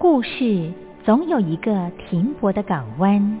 故事总有一个停泊的港湾。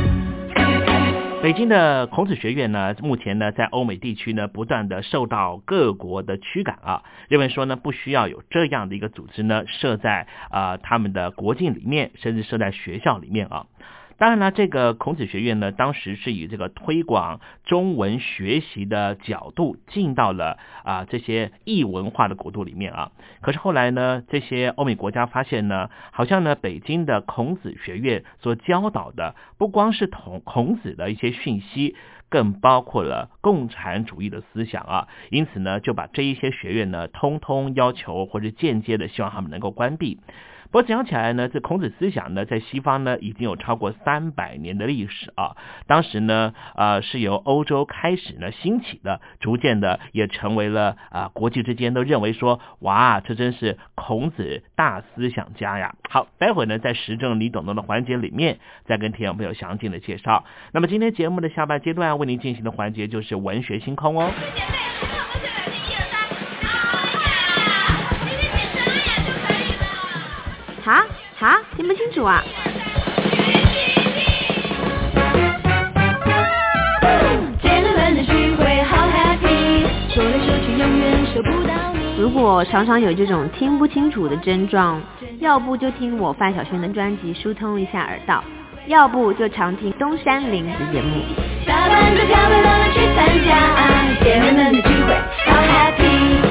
北京的孔子学院呢，目前呢在欧美地区呢不断的受到各国的驱赶啊，认为说呢不需要有这样的一个组织呢设在啊他们的国境里面，甚至设在学校里面啊。当然了，这个孔子学院呢，当时是以这个推广中文学习的角度进到了啊这些异文化的国度里面啊。可是后来呢，这些欧美国家发现呢，好像呢北京的孔子学院所教导的不光是同孔子的一些讯息，更包括了共产主义的思想啊。因此呢，就把这一些学院呢，通通要求或者间接的希望他们能够关闭。不过讲起来呢，这孔子思想呢，在西方呢已经有超过三百年的历史啊。当时呢，呃，是由欧洲开始呢兴起的，逐渐的也成为了啊国际之间都认为说，哇，这真是孔子大思想家呀。好，待会呢在时政你懂得的环节里面，再跟听众朋友详尽的介绍。那么今天节目的下半阶段为您进行的环节就是文学星空哦。听不清楚啊！如果常常有这种听不清楚的症状，要不就听我范晓萱的专辑疏通一下耳道，要不就常听东山林的节目。打扮着漂漂亮亮去参加，姐妹们的聚会，好 happy，好 happy。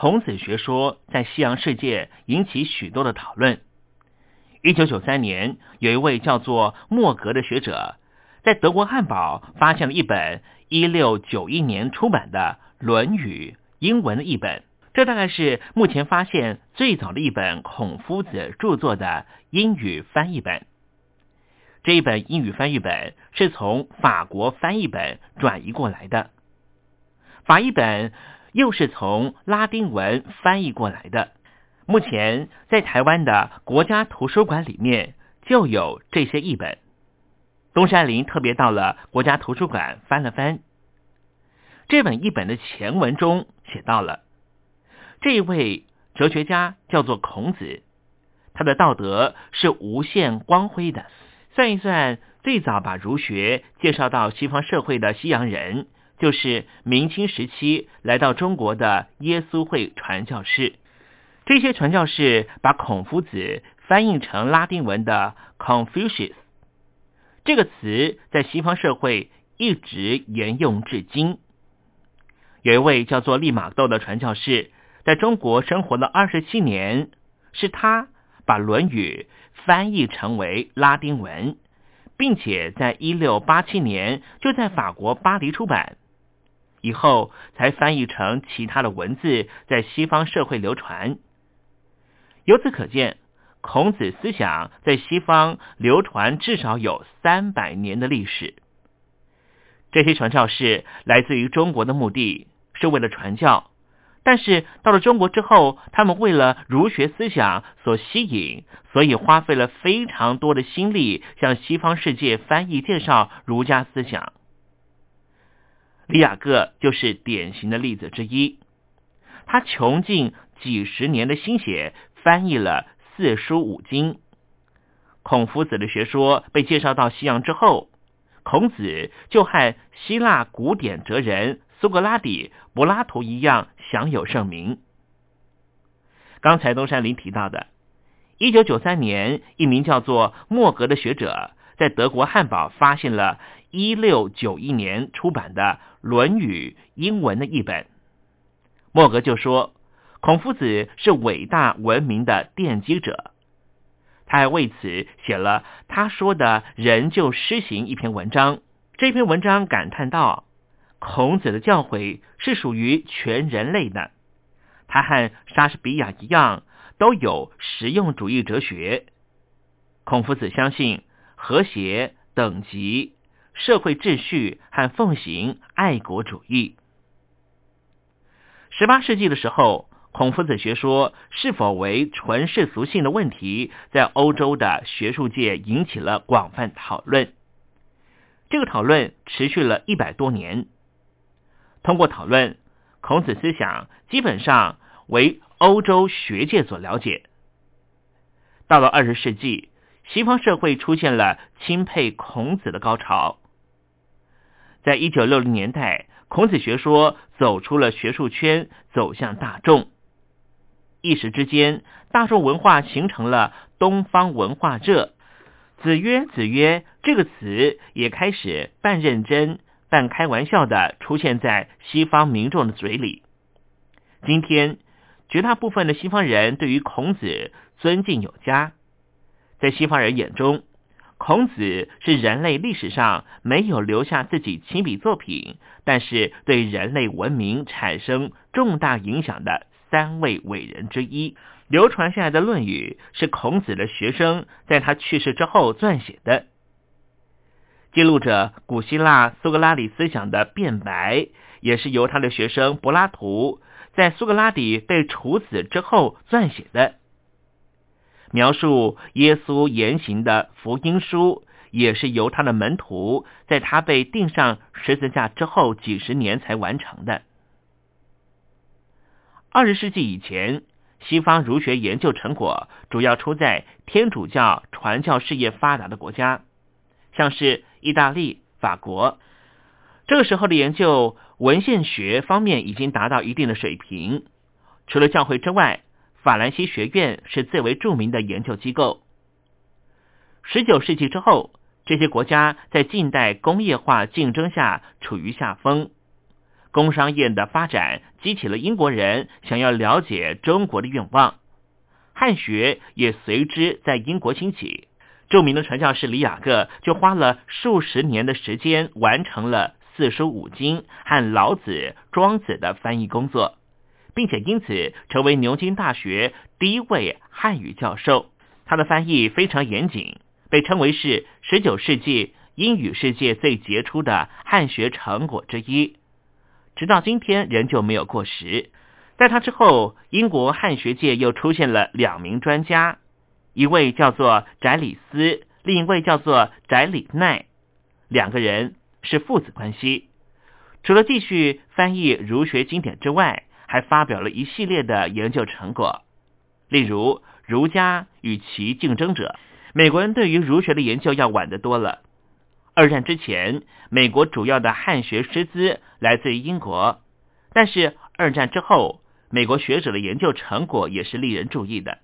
孔子学说在西洋世界引起许多的讨论。一九九三年，有一位叫做莫格的学者，在德国汉堡发现了一本一六九一年出版的《论语》英文的译本。这大概是目前发现最早的一本孔夫子著作的英语翻译本。这一本英语翻译本是从法国翻译本转移过来的。法译本又是从拉丁文翻译过来的。目前在台湾的国家图书馆里面就有这些译本。东山林特别到了国家图书馆翻了翻，这本译本的前文中写到了，这一位哲学家叫做孔子，他的道德是无限光辉的。算一算，最早把儒学介绍到西方社会的西洋人，就是明清时期来到中国的耶稣会传教士。这些传教士把孔夫子翻译成拉丁文的 Confucius。这个词在西方社会一直沿用至今。有一位叫做利玛窦的传教士，在中国生活了二十七年，是他把《论语》翻译成为拉丁文，并且在一六八七年就在法国巴黎出版，以后才翻译成其他的文字，在西方社会流传。由此可见。孔子思想在西方流传至少有三百年的历史。这些传教士来自于中国的目的是为了传教，但是到了中国之后，他们为了儒学思想所吸引，所以花费了非常多的心力向西方世界翻译介绍儒家思想。李雅各就是典型的例子之一，他穷尽几十年的心血翻译了。四书五经，孔夫子的学说被介绍到西洋之后，孔子就和希腊古典哲人苏格拉底、柏拉图一样享有盛名。刚才东山林提到的，一九九三年，一名叫做莫格的学者在德国汉堡发现了一六九一年出版的《论语》英文的译本，莫格就说。孔夫子是伟大文明的奠基者，他还为此写了他说的人就施行一篇文章。这篇文章感叹道：孔子的教诲是属于全人类的。他和莎士比亚一样，都有实用主义哲学。孔夫子相信和谐、等级、社会秩序和奉行爱国主义。十八世纪的时候。孔夫子学说是否为纯世俗性的问题，在欧洲的学术界引起了广泛讨论。这个讨论持续了一百多年。通过讨论，孔子思想基本上为欧洲学界所了解。到了二十世纪，西方社会出现了钦佩孔子的高潮。在一九六零年代，孔子学说走出了学术圈，走向大众。一时之间，大众文化形成了东方文化热。子曰，子曰这个词也开始半认真、半开玩笑的出现在西方民众的嘴里。今天，绝大部分的西方人对于孔子尊敬有加。在西方人眼中，孔子是人类历史上没有留下自己亲笔作品，但是对人类文明产生重大影响的。三位伟人之一，流传下来的《论语》是孔子的学生在他去世之后撰写的，记录着古希腊苏格拉底思想的变白，也是由他的学生柏拉图在苏格拉底被处死之后撰写的。描述耶稣言行的福音书，也是由他的门徒在他被钉上十字架之后几十年才完成的。二十世纪以前，西方儒学研究成果主要出在天主教传教事业发达的国家，像是意大利、法国。这个时候的研究文献学方面已经达到一定的水平。除了教会之外，法兰西学院是最为著名的研究机构。十九世纪之后，这些国家在近代工业化竞争下处于下风。工商业的发展激起了英国人想要了解中国的愿望，汉学也随之在英国兴起。著名的传教士李雅各就花了数十年的时间完成了四书五经和老子、庄子的翻译工作，并且因此成为牛津大学第一位汉语教授。他的翻译非常严谨，被称为是十九世纪英语世界最杰出的汉学成果之一。直到今天仍旧没有过时。在他之后，英国汉学界又出现了两名专家，一位叫做翟里斯，另一位叫做翟里奈，两个人是父子关系。除了继续翻译儒学经典之外，还发表了一系列的研究成果，例如《儒家与其竞争者》。美国人对于儒学的研究要晚得多了。二战之前，美国主要的汉学师资来自于英国，但是二战之后，美国学者的研究成果也是令人注意的。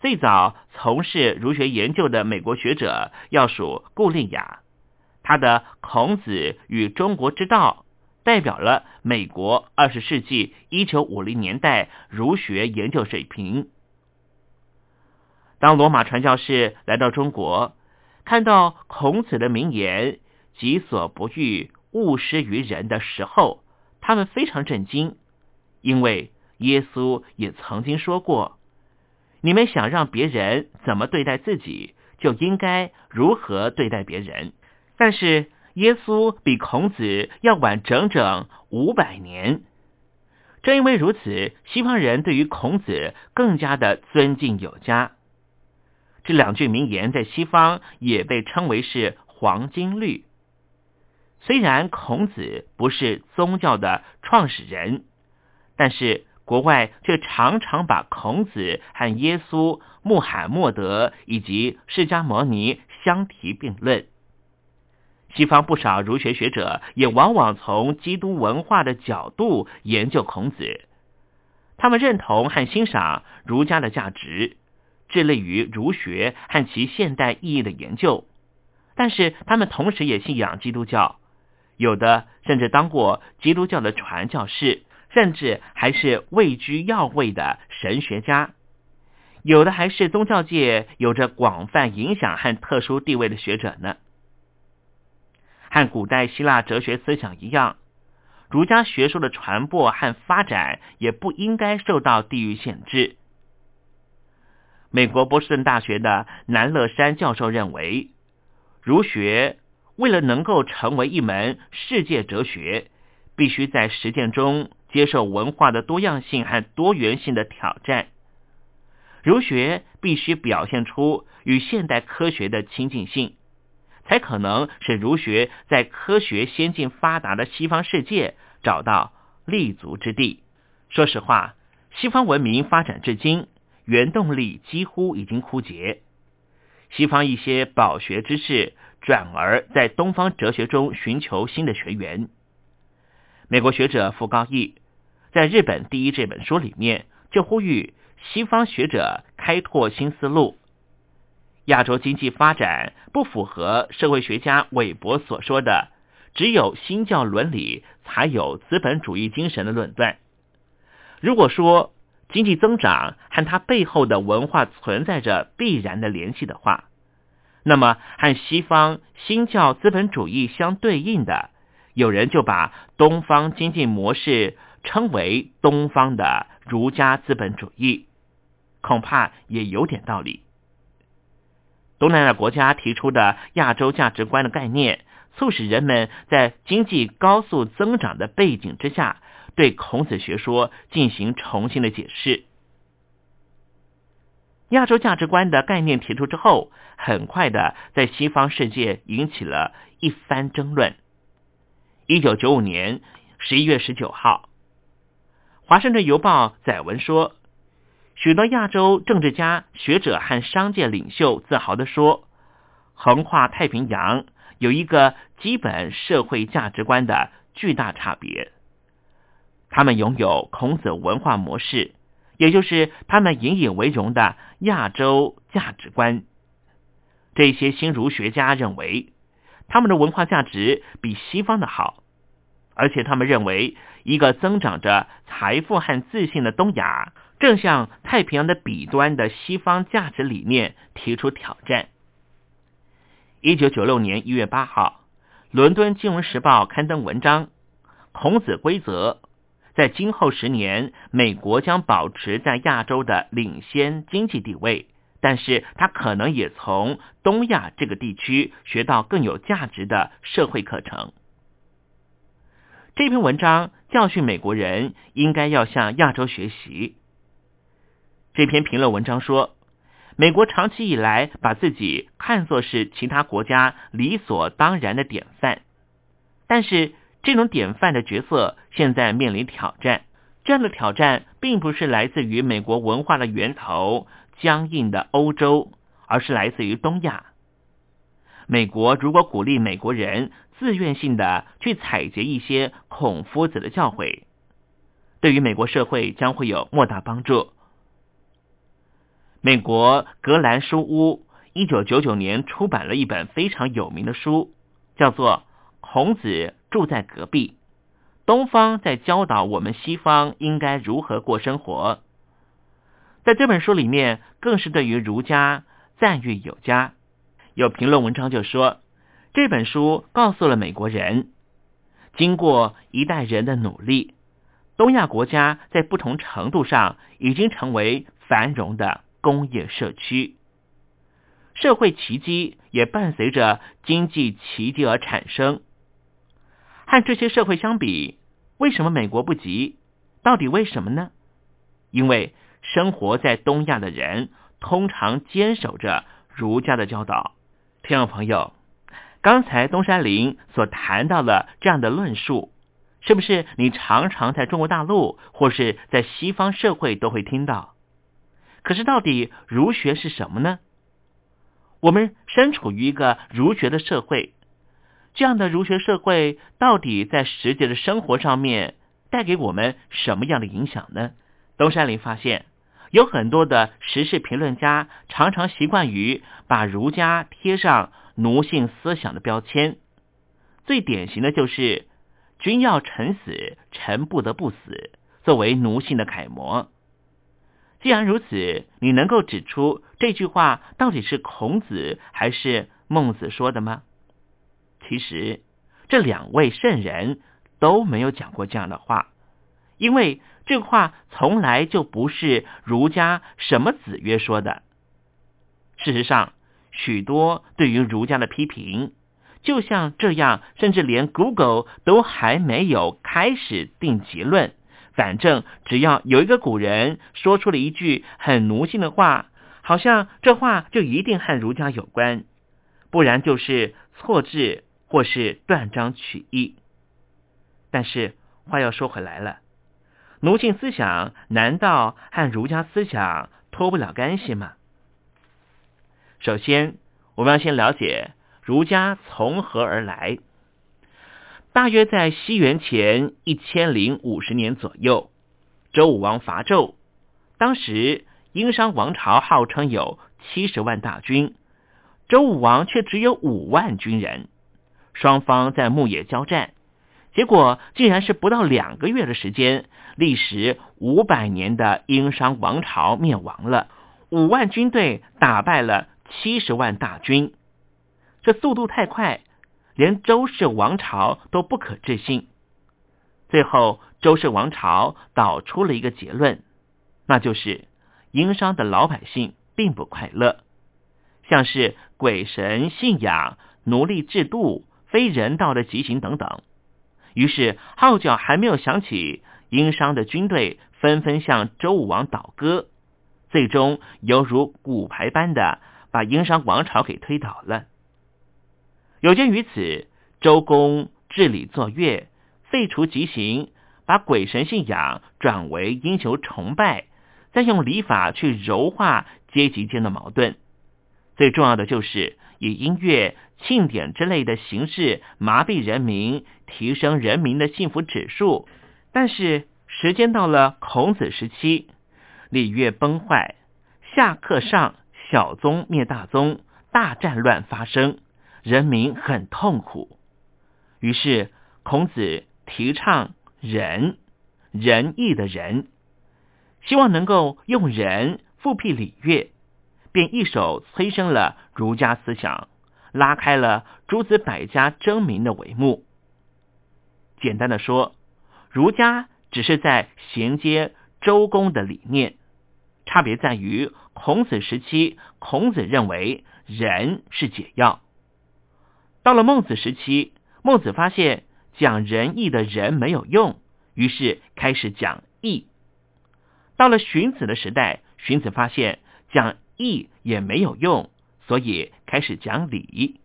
最早从事儒学研究的美国学者要数顾立雅，他的《孔子与中国之道》代表了美国二十世纪一九五零年代儒学研究水平。当罗马传教士来到中国，看到孔子的名言“己所不欲，勿施于人”的时候，他们非常震惊，因为耶稣也曾经说过：“你们想让别人怎么对待自己，就应该如何对待别人。”但是耶稣比孔子要晚整整五百年。正因为如此，西方人对于孔子更加的尊敬有加。这两句名言在西方也被称为是黄金律。虽然孔子不是宗教的创始人，但是国外却常常把孔子和耶稣、穆罕默德以及释迦牟尼相提并论。西方不少儒学学者也往往从基督文化的角度研究孔子，他们认同和欣赏儒家的价值。致力于儒学和其现代意义的研究，但是他们同时也信仰基督教，有的甚至当过基督教的传教士，甚至还是位居要位的神学家，有的还是宗教界有着广泛影响和特殊地位的学者呢。和古代希腊哲学思想一样，儒家学说的传播和发展也不应该受到地域限制。美国波士顿大学的南乐山教授认为，儒学为了能够成为一门世界哲学，必须在实践中接受文化的多样性和多元性的挑战。儒学必须表现出与现代科学的亲近性，才可能使儒学在科学先进发达的西方世界找到立足之地。说实话，西方文明发展至今。原动力几乎已经枯竭，西方一些饱学之士转而在东方哲学中寻求新的学源。美国学者傅高义在《日本第一》这本书里面就呼吁西方学者开拓新思路。亚洲经济发展不符合社会学家韦伯所说的“只有新教伦理才有资本主义精神”的论断。如果说，经济增长和它背后的文化存在着必然的联系的话，那么和西方新教资本主义相对应的，有人就把东方经济模式称为东方的儒家资本主义，恐怕也有点道理。东南亚国家提出的亚洲价值观的概念，促使人们在经济高速增长的背景之下。对孔子学说进行重新的解释。亚洲价值观的概念提出之后，很快的在西方世界引起了一番争论。一九九五年十一月十九号，《华盛顿邮报》载文说，许多亚洲政治家、学者和商界领袖自豪地说，横跨太平洋有一个基本社会价值观的巨大差别。他们拥有孔子文化模式，也就是他们引以为荣的亚洲价值观。这些新儒学家认为，他们的文化价值比西方的好，而且他们认为，一个增长着财富和自信的东亚，正向太平洋的彼端的西方价值理念提出挑战。一九九六年一月八号，伦敦金融时报刊登文章《孔子规则》。在今后十年，美国将保持在亚洲的领先经济地位，但是它可能也从东亚这个地区学到更有价值的社会课程。这篇文章教训美国人应该要向亚洲学习。这篇评论文章说，美国长期以来把自己看作是其他国家理所当然的典范，但是这种典范的角色现在面临挑战。这样的挑战并不是来自于美国文化的源头僵硬的欧洲，而是来自于东亚。美国如果鼓励美国人自愿性的去采撷一些孔夫子的教诲，对于美国社会将会有莫大帮助。美国格兰书屋一九九九年出版了一本非常有名的书，叫做《孔子住在隔壁》，东方在教导我们西方应该如何过生活。在这本书里面，更是对于儒家赞誉有加。有评论文章就说，这本书告诉了美国人，经过一代人的努力，东亚国家在不同程度上已经成为繁荣的。工业社区，社会奇迹也伴随着经济奇迹而产生。和这些社会相比，为什么美国不急？到底为什么呢？因为生活在东亚的人通常坚守着儒家的教导。听众朋友，刚才东山林所谈到的这样的论述，是不是你常常在中国大陆或是在西方社会都会听到？可是，到底儒学是什么呢？我们身处于一个儒学的社会，这样的儒学社会到底在实际的生活上面带给我们什么样的影响呢？东山林发现，有很多的时事评论家常常习惯于把儒家贴上奴性思想的标签，最典型的就是“君要臣死，臣不得不死”作为奴性的楷模。既然如此，你能够指出这句话到底是孔子还是孟子说的吗？其实，这两位圣人都没有讲过这样的话，因为这话从来就不是儒家什么子曰说的。事实上，许多对于儒家的批评，就像这样，甚至连 Google 都还没有开始定结论。反正只要有一个古人说出了一句很奴性的话，好像这话就一定和儒家有关，不然就是错字或是断章取义。但是话又说回来了，奴性思想难道和儒家思想脱不了干系吗？首先，我们要先了解儒家从何而来。大约在西元前一千零五十年左右，周武王伐纣。当时殷商王朝号称有七十万大军，周武王却只有五万军人。双方在牧野交战，结果竟然是不到两个月的时间，历时五百年的殷商王朝灭亡了。五万军队打败了七十万大军，这速度太快。连周氏王朝都不可置信，最后周氏王朝导出了一个结论，那就是殷商的老百姓并不快乐，像是鬼神信仰、奴隶制度、非人道的极刑等等。于是号角还没有响起，殷商的军队纷纷向周武王倒戈，最终犹如骨牌般的把殷商王朝给推倒了。有鉴于此，周公治理作乐，废除极刑，把鬼神信仰转为英雄崇拜，再用礼法去柔化阶级间的矛盾。最重要的就是以音乐、庆典之类的形式麻痹人民，提升人民的幸福指数。但是时间到了孔子时期，礼乐崩坏，下克上，小宗灭大宗，大战乱发生。人民很痛苦，于是孔子提倡仁，仁义的仁，希望能够用仁复辟礼乐，便一手催生了儒家思想，拉开了诸子百家争鸣的帷幕。简单的说，儒家只是在衔接周公的理念，差别在于孔子时期，孔子认为仁是解药。到了孟子时期，孟子发现讲仁义的人没有用，于是开始讲义。到了荀子的时代，荀子发现讲义也没有用，所以开始讲礼。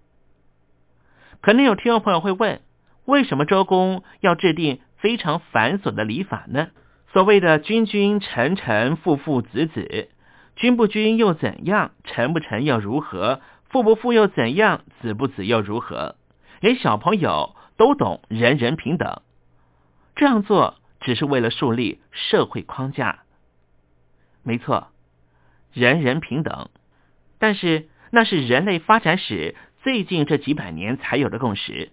可能有听众朋友会问，为什么周公要制定非常繁琐的礼法呢？所谓的君君臣臣父父子子，君不君又怎样？臣不臣又如何？富不富又怎样？子不子又如何？连小朋友都懂人人平等，这样做只是为了树立社会框架。没错，人人平等，但是那是人类发展史最近这几百年才有的共识。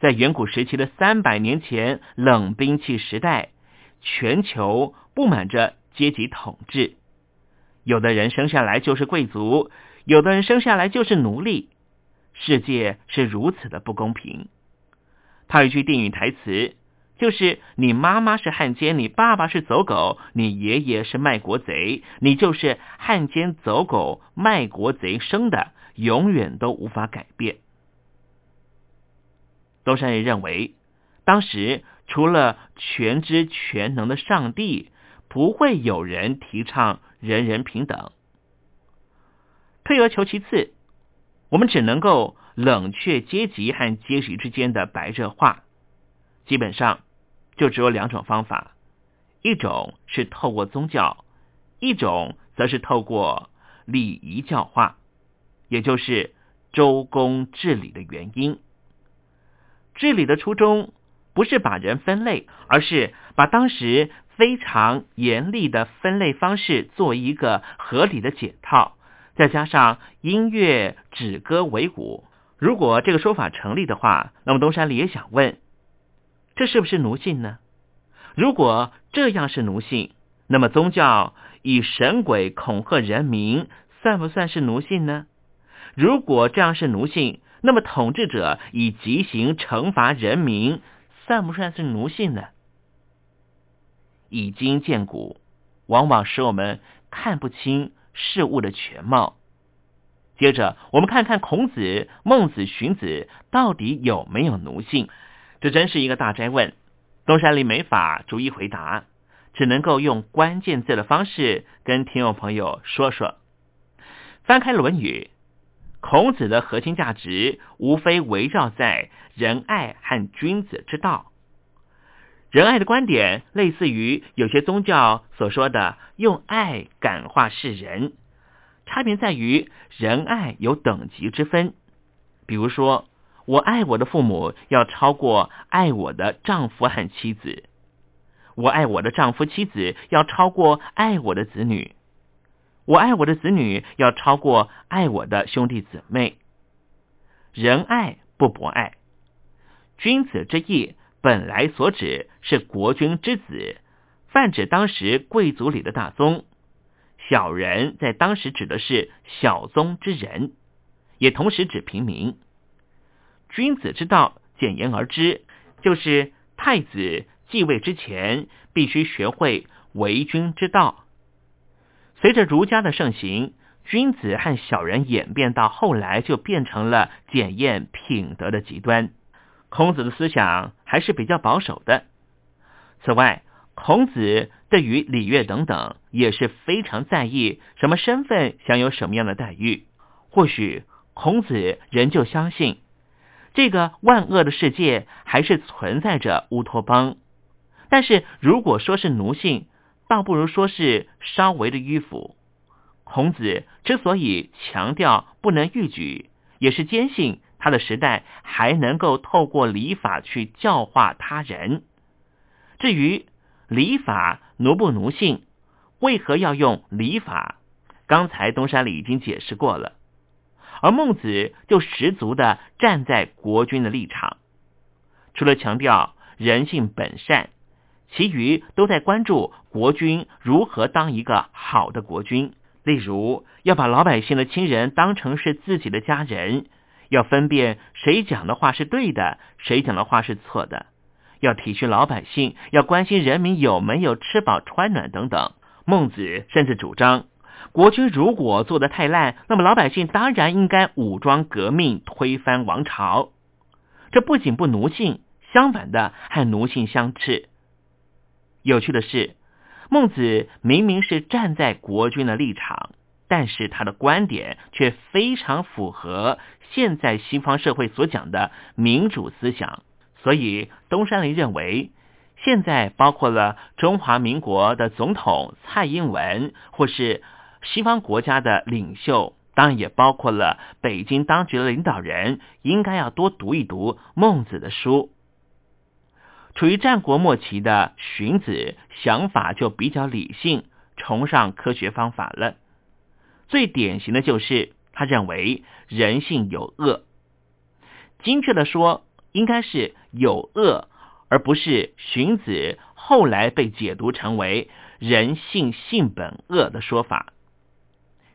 在远古时期的三百年前，冷兵器时代。全球布满着阶级统治，有的人生下来就是贵族，有的人生下来就是奴隶。世界是如此的不公平。他有一句电影台词，就是“你妈妈是汉奸，你爸爸是走狗，你爷爷是卖国贼，你就是汉奸走狗卖国贼生的，永远都无法改变。”东山人认为，当时。除了全知全能的上帝，不会有人提倡人人平等。退而求其次，我们只能够冷却阶级和阶级之间的白热化。基本上就只有两种方法：一种是透过宗教，一种则是透过礼仪教化，也就是周公治理的原因。治理的初衷。不是把人分类，而是把当时非常严厉的分类方式做一个合理的解套，再加上音乐止歌为鼓。如果这个说法成立的话，那么东山里也想问：这是不是奴性呢？如果这样是奴性，那么宗教以神鬼恐吓人民，算不算是奴性呢？如果这样是奴性，那么统治者以极刑惩罚人民。算不算是奴性呢？以今见古，往往使我们看不清事物的全貌。接着，我们看看孔子、孟子、荀子到底有没有奴性？这真是一个大灾问。东山里没法逐一回答，只能够用关键字的方式跟听众朋友说说。翻开《论语》。孔子的核心价值无非围绕在仁爱和君子之道。仁爱的观点类似于有些宗教所说的用爱感化世人，差别在于仁爱有等级之分。比如说，我爱我的父母要超过爱我的丈夫和妻子；我爱我的丈夫妻子要超过爱我的子女。我爱我的子女，要超过爱我的兄弟姊妹。仁爱不博爱，君子之义本来所指是国君之子，泛指当时贵族里的大宗；小人在当时指的是小宗之人，也同时指平民。君子之道，简言而之，就是太子继位之前，必须学会为君之道。随着儒家的盛行，君子和小人演变到后来，就变成了检验品德的极端。孔子的思想还是比较保守的。此外，孔子对于礼乐等等也是非常在意什么身份享有什么样的待遇。或许孔子仍旧相信，这个万恶的世界还是存在着乌托邦。但是如果说是奴性，倒不如说是稍微的迂腐。孔子之所以强调不能逾矩，也是坚信他的时代还能够透过礼法去教化他人。至于礼法奴不奴性，为何要用礼法？刚才东山里已经解释过了。而孟子就十足的站在国君的立场，除了强调人性本善。其余都在关注国君如何当一个好的国君，例如要把老百姓的亲人当成是自己的家人，要分辨谁讲的话是对的，谁讲的话是错的，要体恤老百姓，要关心人民有没有吃饱穿暖等等。孟子甚至主张，国君如果做得太烂，那么老百姓当然应该武装革命，推翻王朝。这不仅不奴性，相反的还奴性相斥。有趣的是，孟子明明是站在国君的立场，但是他的观点却非常符合现在西方社会所讲的民主思想。所以东山林认为，现在包括了中华民国的总统蔡英文，或是西方国家的领袖，当然也包括了北京当局的领导人，应该要多读一读孟子的书。处于战国末期的荀子，想法就比较理性，崇尚科学方法了。最典型的就是他认为人性有恶，精确的说，应该是有恶，而不是荀子后来被解读成为人性性本恶的说法。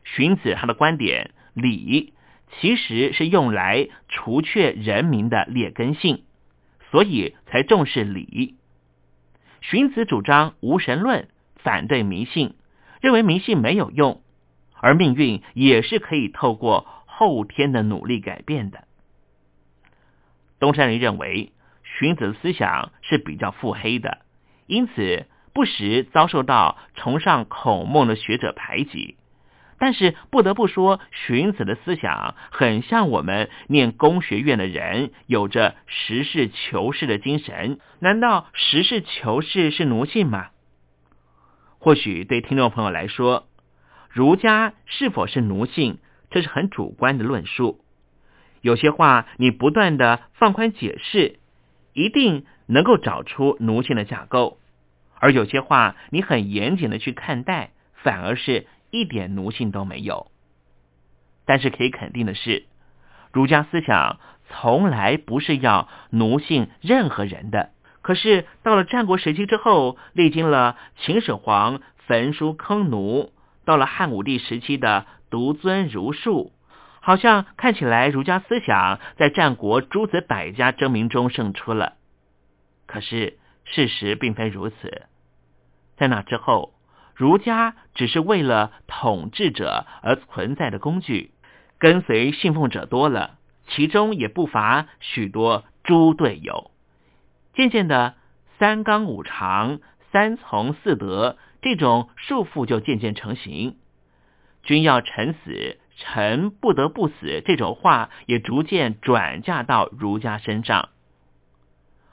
荀子他的观点，礼其实是用来除却人民的劣根性。所以才重视礼。荀子主张无神论，反对迷信，认为迷信没有用，而命运也是可以透过后天的努力改变的。东山林认为荀子的思想是比较腹黑的，因此不时遭受到崇尚孔孟的学者排挤。但是不得不说，荀子的思想很像我们念工学院的人，有着实事求是的精神。难道实事求是是奴性吗？或许对听众朋友来说，儒家是否是奴性，这是很主观的论述。有些话你不断的放宽解释，一定能够找出奴性的架构；而有些话你很严谨的去看待，反而是。一点奴性都没有，但是可以肯定的是，儒家思想从来不是要奴性任何人的。可是到了战国时期之后，历经了秦始皇焚书坑儒，到了汉武帝时期的独尊儒术，好像看起来儒家思想在战国诸子百家争鸣中胜出了。可是事实并非如此，在那之后。儒家只是为了统治者而存在的工具，跟随信奉者多了，其中也不乏许多猪队友。渐渐的，三纲五常、三从四德这种束缚就渐渐成型。君要臣死，臣不得不死这种话也逐渐转嫁到儒家身上，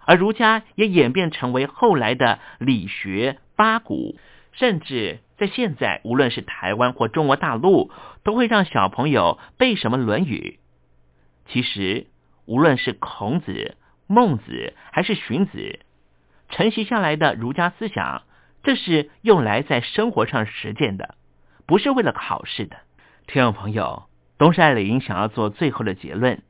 而儒家也演变成为后来的理学八股。甚至在现在，无论是台湾或中国大陆，都会让小朋友背什么《论语》。其实，无论是孔子、孟子还是荀子，承袭下来的儒家思想，这是用来在生活上实践的，不是为了考试的。听众朋友，东山林想要做最后的结论：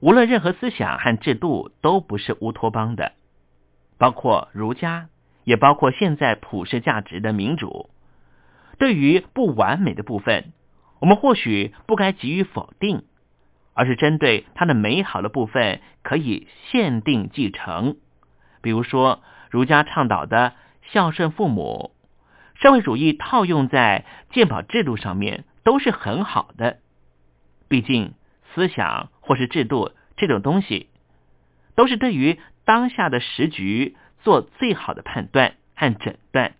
无论任何思想和制度，都不是乌托邦的，包括儒家。也包括现在普世价值的民主。对于不完美的部分，我们或许不该给予否定，而是针对它的美好的部分可以限定继承。比如说，儒家倡导的孝顺父母，社会主义套用在鉴宝制度上面都是很好的。毕竟，思想或是制度这种东西，都是对于当下的时局。做最好的判断和诊断，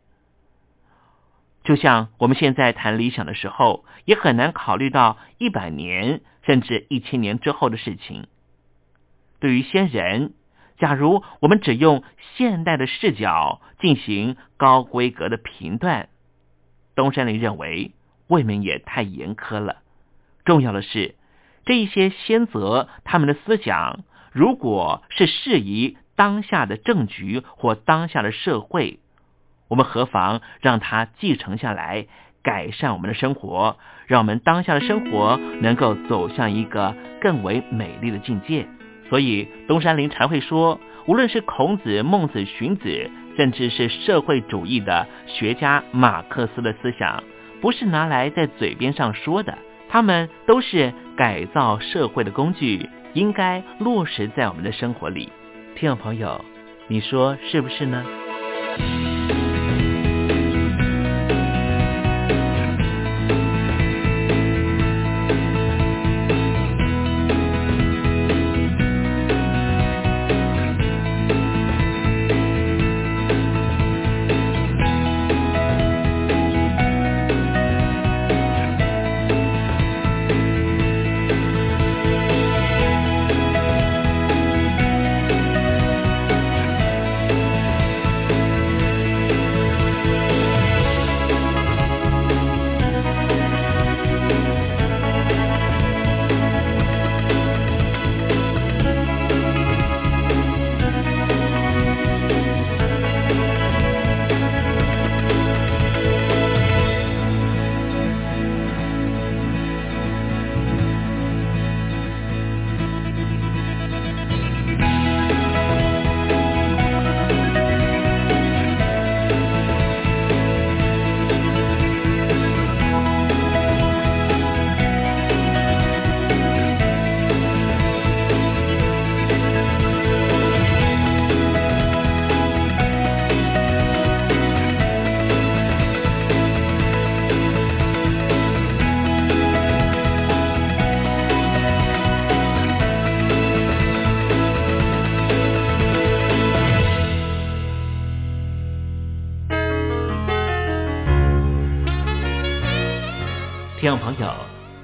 就像我们现在谈理想的时候，也很难考虑到一百年甚至一千年之后的事情。对于先人，假如我们只用现代的视角进行高规格的评断，东山林认为未免也太严苛了。重要的是，这一些先则他们的思想，如果是适宜。当下的政局或当下的社会，我们何妨让它继承下来，改善我们的生活，让我们当下的生活能够走向一个更为美丽的境界。所以东山林才会说，无论是孔子、孟子、荀子，甚至是社会主义的学家马克思的思想，不是拿来在嘴边上说的，他们都是改造社会的工具，应该落实在我们的生活里。听众朋友，你说是不是呢？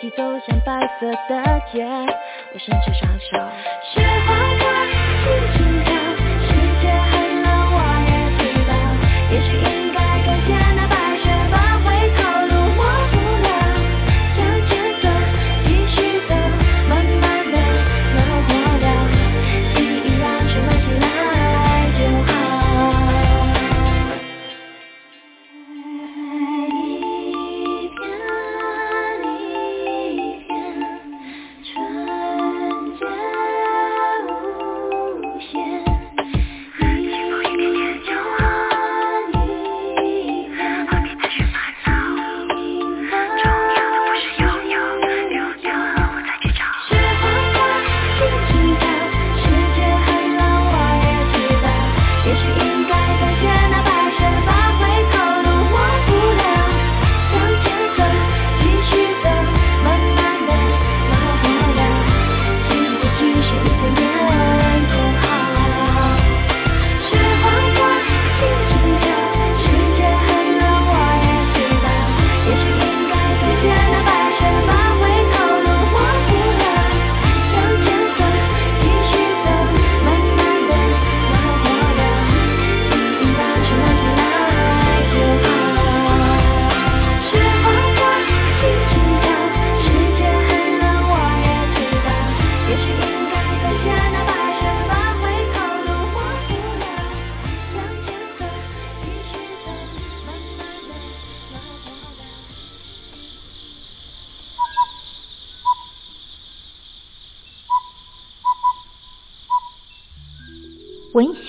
一起走向白色的街我伸出双手。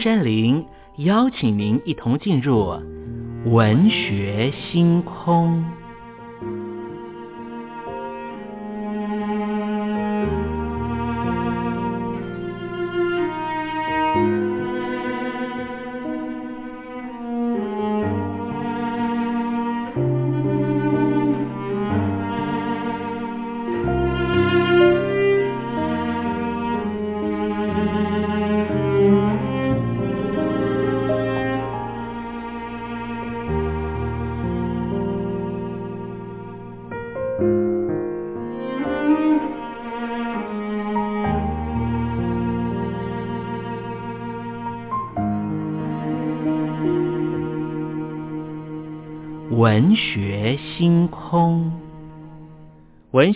山林邀请您一同进入文学星空。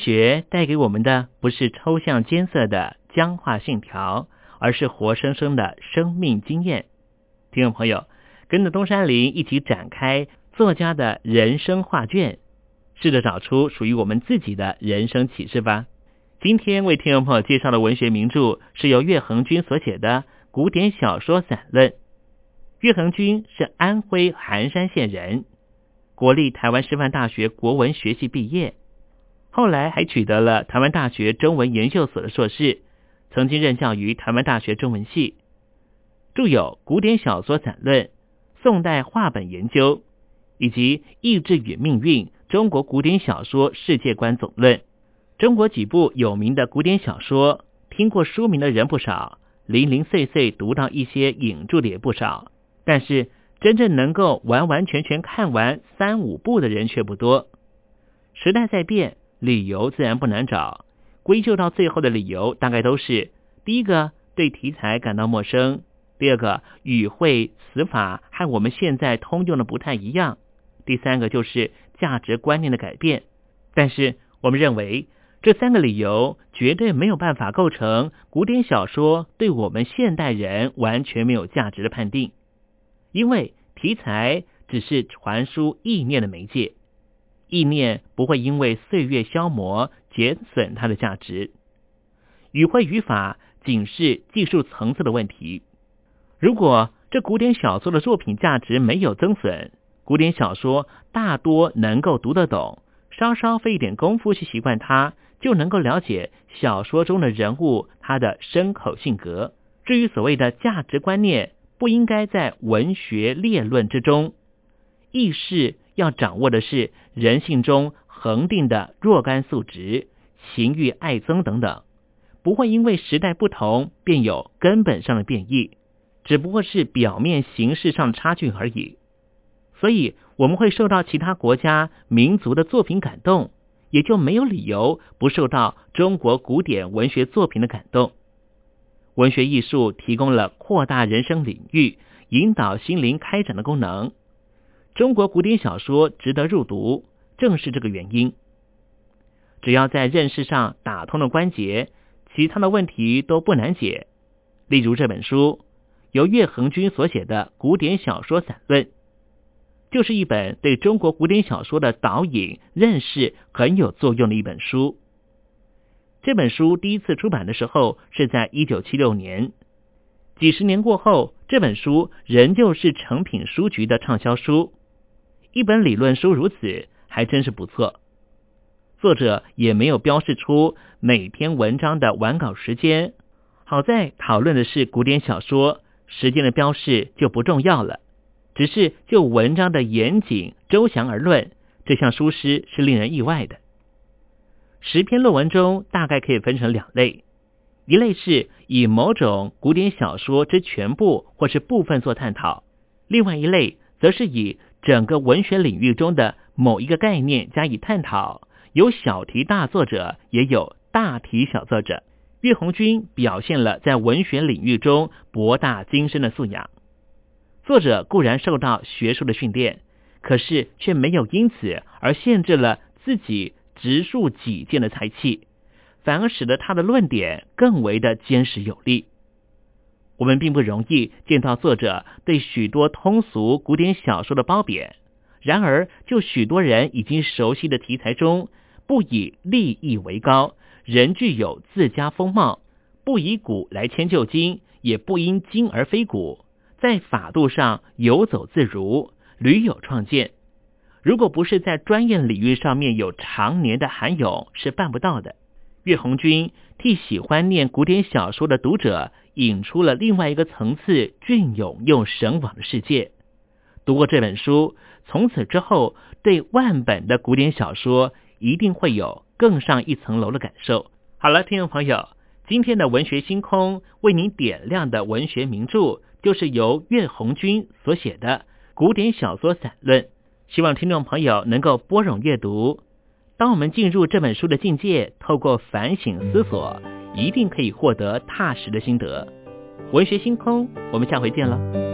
学带给我们的不是抽象艰涩的僵化信条，而是活生生的生命经验。听众朋友，跟着东山林一起展开作家的人生画卷，试着找出属于我们自己的人生启示吧。今天为听众朋友介绍的文学名著是由岳恒君所写的古典小说散论。岳恒君是安徽含山县人，国立台湾师范大学国文学系毕业。后来还取得了台湾大学中文研究所的硕士，曾经任教于台湾大学中文系，著有《古典小说散论》《宋代话本研究》以及《意志与命运：中国古典小说世界观总论》。中国几部有名的古典小说，听过书名的人不少，零零碎碎读到一些引著的也不少，但是真正能够完完全全看完三五部的人却不多。时代在变。理由自然不难找，归咎到最后的理由大概都是：第一个对题材感到陌生；第二个语汇词法和我们现在通用的不太一样；第三个就是价值观念的改变。但是我们认为这三个理由绝对没有办法构成古典小说对我们现代人完全没有价值的判定，因为题材只是传输意念的媒介。意念不会因为岁月消磨减损它的价值，语汇语法仅是技术层次的问题。如果这古典小说的作品价值没有增损，古典小说大多能够读得懂，稍稍费一点功夫去习惯它，就能够了解小说中的人物他的深口性格。至于所谓的价值观念，不应该在文学列论之中，意识。要掌握的是人性中恒定的若干素质，情欲、爱憎等等，不会因为时代不同便有根本上的变异，只不过是表面形式上的差距而已。所以我们会受到其他国家民族的作品感动，也就没有理由不受到中国古典文学作品的感动。文学艺术提供了扩大人生领域、引导心灵开展的功能。中国古典小说值得入读，正是这个原因。只要在认识上打通了关节，其他的问题都不难解。例如这本书，由岳恒君所写的《古典小说散论》，就是一本对中国古典小说的导引、认识很有作用的一本书。这本书第一次出版的时候是在一九七六年，几十年过后，这本书仍旧是成品书局的畅销书。一本理论书如此，还真是不错。作者也没有标示出每篇文章的完稿时间。好在讨论的是古典小说，时间的标示就不重要了。只是就文章的严谨周详而论，这项书诗是令人意外的。十篇论文中，大概可以分成两类：一类是以某种古典小说之全部或是部分做探讨；另外一类则是以整个文学领域中的某一个概念加以探讨，有小题大作者，也有大题小作者。岳红军表现了在文学领域中博大精深的素养。作者固然受到学术的训练，可是却没有因此而限制了自己直述己见的才气，反而使得他的论点更为的坚实有力。我们并不容易见到作者对许多通俗古典小说的褒贬，然而就许多人已经熟悉的题材中，不以立意为高，仍具有自家风貌；不以古来迁就今，也不因今而非古，在法度上游走自如，屡有创建。如果不是在专业领域上面有常年的涵养，是办不到的。岳红军替喜欢念古典小说的读者。引出了另外一个层次隽永又神往的世界。读过这本书，从此之后对万本的古典小说一定会有更上一层楼的感受。好了，听众朋友，今天的文学星空为您点亮的文学名著，就是由岳红军所写的《古典小说散论》。希望听众朋友能够拨冗阅读。当我们进入这本书的境界，透过反省思索。一定可以获得踏实的心得。文学星空，我们下回见了。